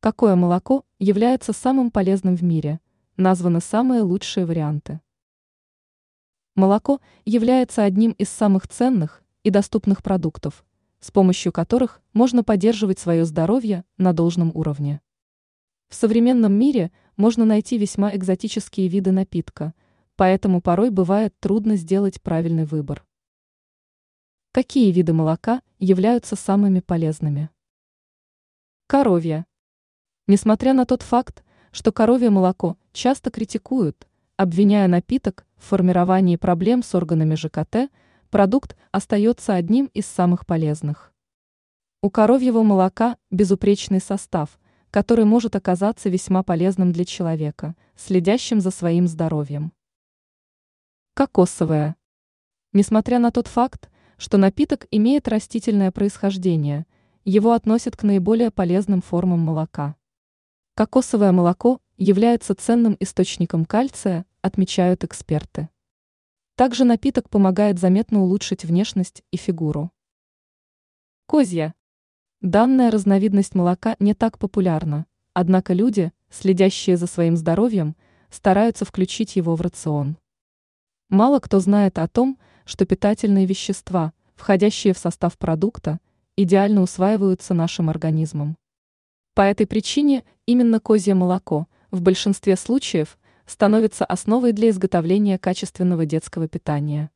Какое молоко является самым полезным в мире? Названы самые лучшие варианты. Молоко является одним из самых ценных и доступных продуктов, с помощью которых можно поддерживать свое здоровье на должном уровне. В современном мире можно найти весьма экзотические виды напитка, поэтому порой бывает трудно сделать правильный выбор. Какие виды молока являются самыми полезными? Коровье. Несмотря на тот факт, что коровье молоко часто критикуют, обвиняя напиток в формировании проблем с органами ЖКТ, продукт остается одним из самых полезных. У коровьего молока безупречный состав, который может оказаться весьма полезным для человека, следящим за своим здоровьем. Кокосовое. Несмотря на тот факт, что напиток имеет растительное происхождение, его относят к наиболее полезным формам молока. Кокосовое молоко является ценным источником кальция, отмечают эксперты. Также напиток помогает заметно улучшить внешность и фигуру. Козья. Данная разновидность молока не так популярна, однако люди, следящие за своим здоровьем, стараются включить его в рацион. Мало кто знает о том, что питательные вещества, входящие в состав продукта, идеально усваиваются нашим организмом. По этой причине именно козье молоко в большинстве случаев становится основой для изготовления качественного детского питания.